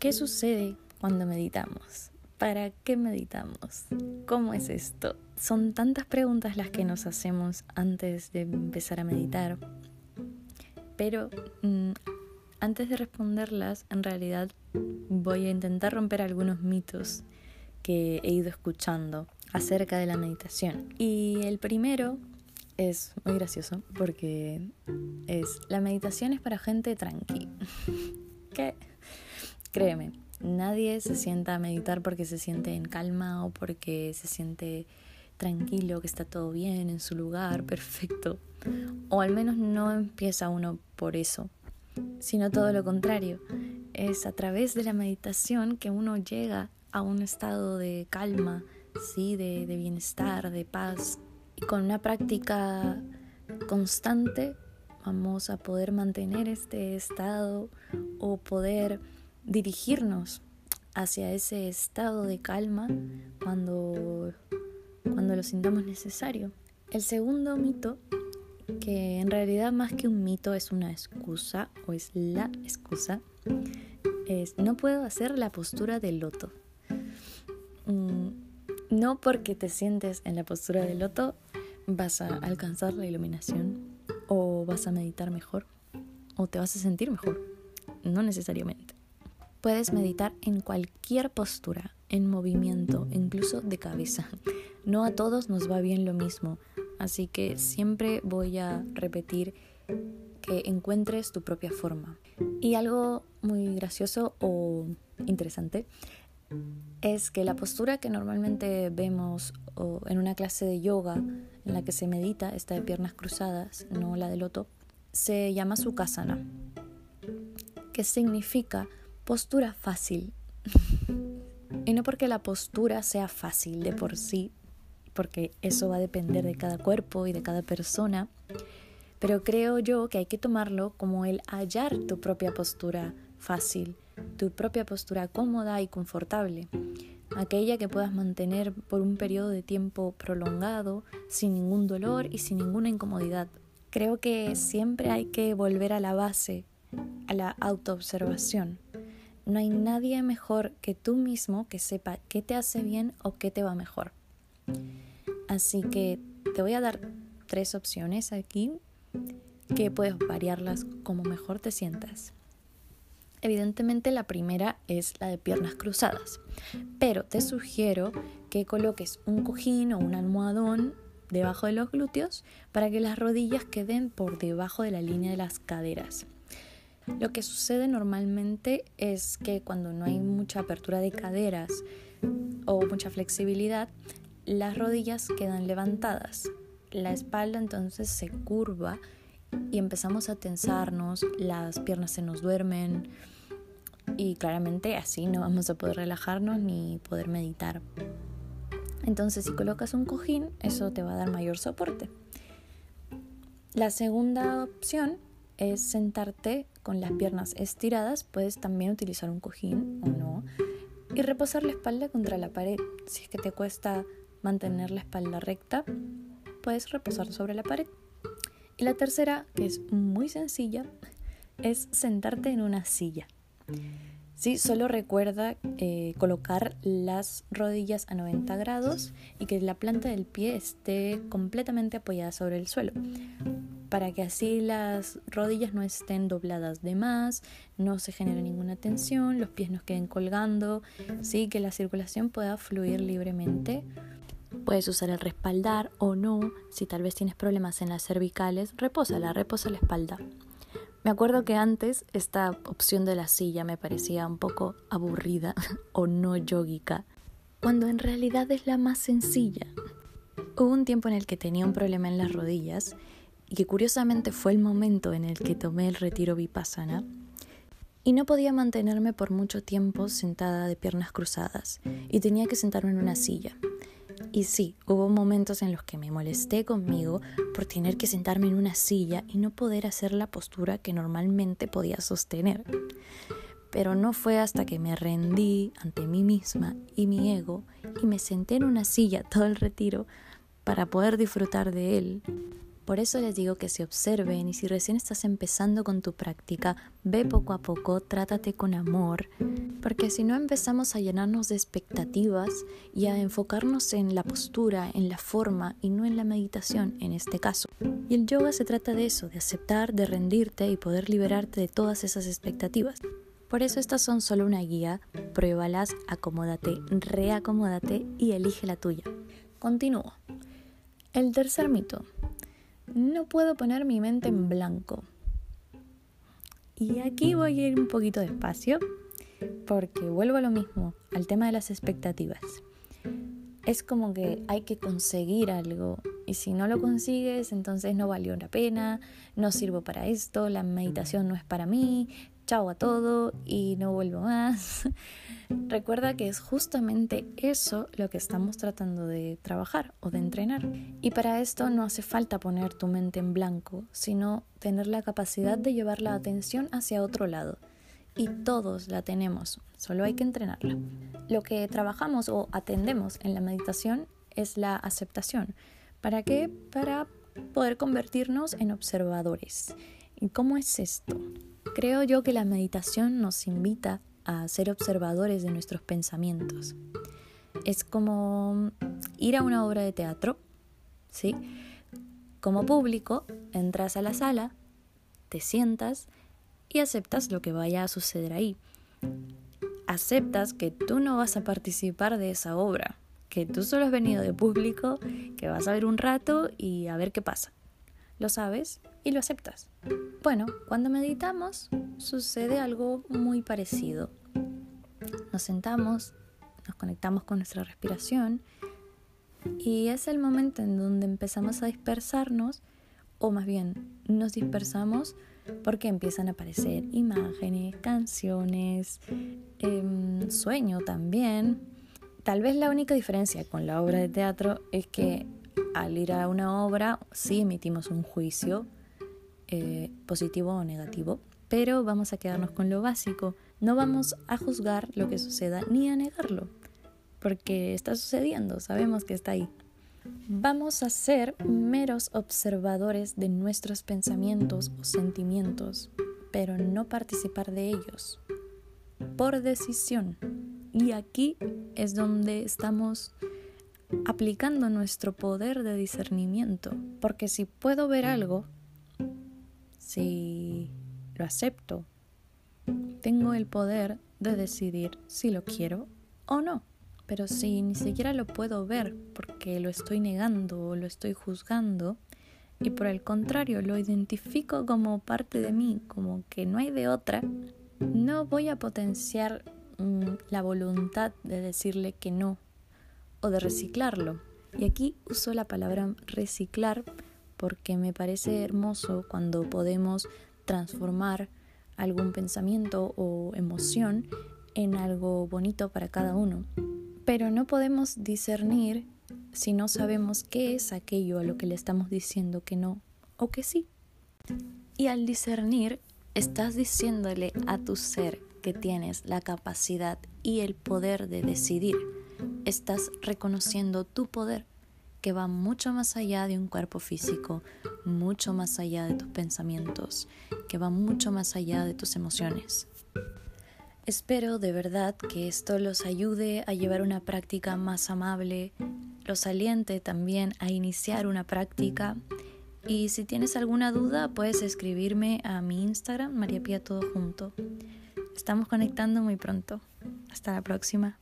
¿Qué sucede cuando meditamos? ¿Para qué meditamos? ¿Cómo es esto? Son tantas preguntas las que nos hacemos antes de empezar a meditar. Pero mm, antes de responderlas, en realidad voy a intentar romper algunos mitos que he ido escuchando acerca de la meditación. Y el primero es muy gracioso porque es la meditación es para gente tranqui. Créeme, nadie se sienta a meditar porque se siente en calma o porque se siente tranquilo, que está todo bien en su lugar, perfecto. O al menos no empieza uno por eso, sino todo lo contrario. Es a través de la meditación que uno llega a un estado de calma, ¿sí? de, de bienestar, de paz. Y con una práctica constante vamos a poder mantener este estado o poder dirigirnos hacia ese estado de calma cuando, cuando lo sintamos necesario. El segundo mito, que en realidad más que un mito es una excusa o es la excusa, es no puedo hacer la postura del loto. Mm, no porque te sientes en la postura del loto vas a alcanzar la iluminación o vas a meditar mejor o te vas a sentir mejor. No necesariamente. Puedes meditar en cualquier postura, en movimiento, incluso de cabeza. No a todos nos va bien lo mismo, así que siempre voy a repetir que encuentres tu propia forma. Y algo muy gracioso o interesante es que la postura que normalmente vemos en una clase de yoga en la que se medita, esta de piernas cruzadas, no la de loto, se llama Sukhasana, que significa postura fácil. y no porque la postura sea fácil de por sí, porque eso va a depender de cada cuerpo y de cada persona, pero creo yo que hay que tomarlo como el hallar tu propia postura fácil, tu propia postura cómoda y confortable, aquella que puedas mantener por un periodo de tiempo prolongado, sin ningún dolor y sin ninguna incomodidad. Creo que siempre hay que volver a la base, a la autoobservación. No hay nadie mejor que tú mismo que sepa qué te hace bien o qué te va mejor. Así que te voy a dar tres opciones aquí que puedes variarlas como mejor te sientas. Evidentemente la primera es la de piernas cruzadas, pero te sugiero que coloques un cojín o un almohadón debajo de los glúteos para que las rodillas queden por debajo de la línea de las caderas. Lo que sucede normalmente es que cuando no hay mucha apertura de caderas o mucha flexibilidad, las rodillas quedan levantadas. La espalda entonces se curva y empezamos a tensarnos, las piernas se nos duermen y claramente así no vamos a poder relajarnos ni poder meditar. Entonces si colocas un cojín, eso te va a dar mayor soporte. La segunda opción es sentarte con las piernas estiradas, puedes también utilizar un cojín o no, y reposar la espalda contra la pared. Si es que te cuesta mantener la espalda recta, puedes reposar sobre la pared. Y la tercera, que es muy sencilla, es sentarte en una silla. Sí, solo recuerda eh, colocar las rodillas a 90 grados y que la planta del pie esté completamente apoyada sobre el suelo para que así las rodillas no estén dobladas de más, no se genere ninguna tensión, los pies no queden colgando, sí, que la circulación pueda fluir libremente. Puedes usar el respaldar o no, si tal vez tienes problemas en las cervicales, repósala, reposa la espalda. Me acuerdo que antes esta opción de la silla me parecía un poco aburrida o no yógica, cuando en realidad es la más sencilla. Hubo un tiempo en el que tenía un problema en las rodillas y que curiosamente fue el momento en el que tomé el retiro vipassana, y no podía mantenerme por mucho tiempo sentada de piernas cruzadas, y tenía que sentarme en una silla. Y sí, hubo momentos en los que me molesté conmigo por tener que sentarme en una silla y no poder hacer la postura que normalmente podía sostener. Pero no fue hasta que me rendí ante mí misma y mi ego y me senté en una silla todo el retiro para poder disfrutar de él Por eso les digo que se observen y si recién estás empezando con tu práctica, ve poco a poco, trátate con amor, porque si no empezamos a llenarnos de expectativas y a enfocarnos en la postura, en la forma y no en la meditación en este caso. Y el yoga se trata de eso, de aceptar, de rendirte y poder liberarte de todas esas expectativas. Por eso estas son solo una guía, pruébalas, acomódate, reacomódate y elige la tuya. Continúo. El tercer mito. No puedo poner mi mente en blanco. Y aquí voy a ir un poquito despacio porque vuelvo a lo mismo, al tema de las expectativas. Es como que hay que conseguir algo y si no lo consigues entonces no valió la pena, no sirvo para esto, la meditación no es para mí, chao a todo y no vuelvo más. Recuerda que es justamente eso lo que estamos tratando de trabajar o de entrenar. Y para esto no hace falta poner tu mente en blanco, sino tener la capacidad de llevar la atención hacia otro lado. Y todos la tenemos, solo hay que entrenarla. Lo que trabajamos o atendemos en la meditación es la aceptación. ¿Para qué? Para poder convertirnos en observadores. ¿Y cómo es esto? Creo yo que la meditación nos invita a ser observadores de nuestros pensamientos. Es como ir a una obra de teatro, ¿sí? Como público, entras a la sala, te sientas y aceptas lo que vaya a suceder ahí. Aceptas que tú no vas a participar de esa obra, que tú solo has venido de público, que vas a ver un rato y a ver qué pasa. Lo sabes y lo aceptas. Bueno, cuando meditamos sucede algo muy parecido. Nos sentamos, nos conectamos con nuestra respiración y es el momento en donde empezamos a dispersarnos, o más bien nos dispersamos porque empiezan a aparecer imágenes, canciones, em, sueño también. Tal vez la única diferencia con la obra de teatro es que al ir a una obra sí emitimos un juicio, eh, positivo o negativo, pero vamos a quedarnos con lo básico. No vamos a juzgar lo que suceda ni a negarlo, porque está sucediendo, sabemos que está ahí. Vamos a ser meros observadores de nuestros pensamientos o sentimientos, pero no participar de ellos, por decisión. Y aquí es donde estamos aplicando nuestro poder de discernimiento, porque si puedo ver algo, si lo acepto, tengo el poder de decidir si lo quiero o no. Pero si ni siquiera lo puedo ver porque lo estoy negando o lo estoy juzgando, y por el contrario lo identifico como parte de mí, como que no hay de otra, no voy a potenciar mm, la voluntad de decirle que no o de reciclarlo. Y aquí uso la palabra reciclar porque me parece hermoso cuando podemos transformar algún pensamiento o emoción en algo bonito para cada uno. Pero no podemos discernir si no sabemos qué es aquello a lo que le estamos diciendo que no o que sí. Y al discernir, estás diciéndole a tu ser que tienes la capacidad y el poder de decidir. Estás reconociendo tu poder que va mucho más allá de un cuerpo físico, mucho más allá de tus pensamientos, que va mucho más allá de tus emociones. Espero de verdad que esto los ayude a llevar una práctica más amable, los aliente también a iniciar una práctica y si tienes alguna duda puedes escribirme a mi Instagram, María Pía Todo Junto. Estamos conectando muy pronto. Hasta la próxima.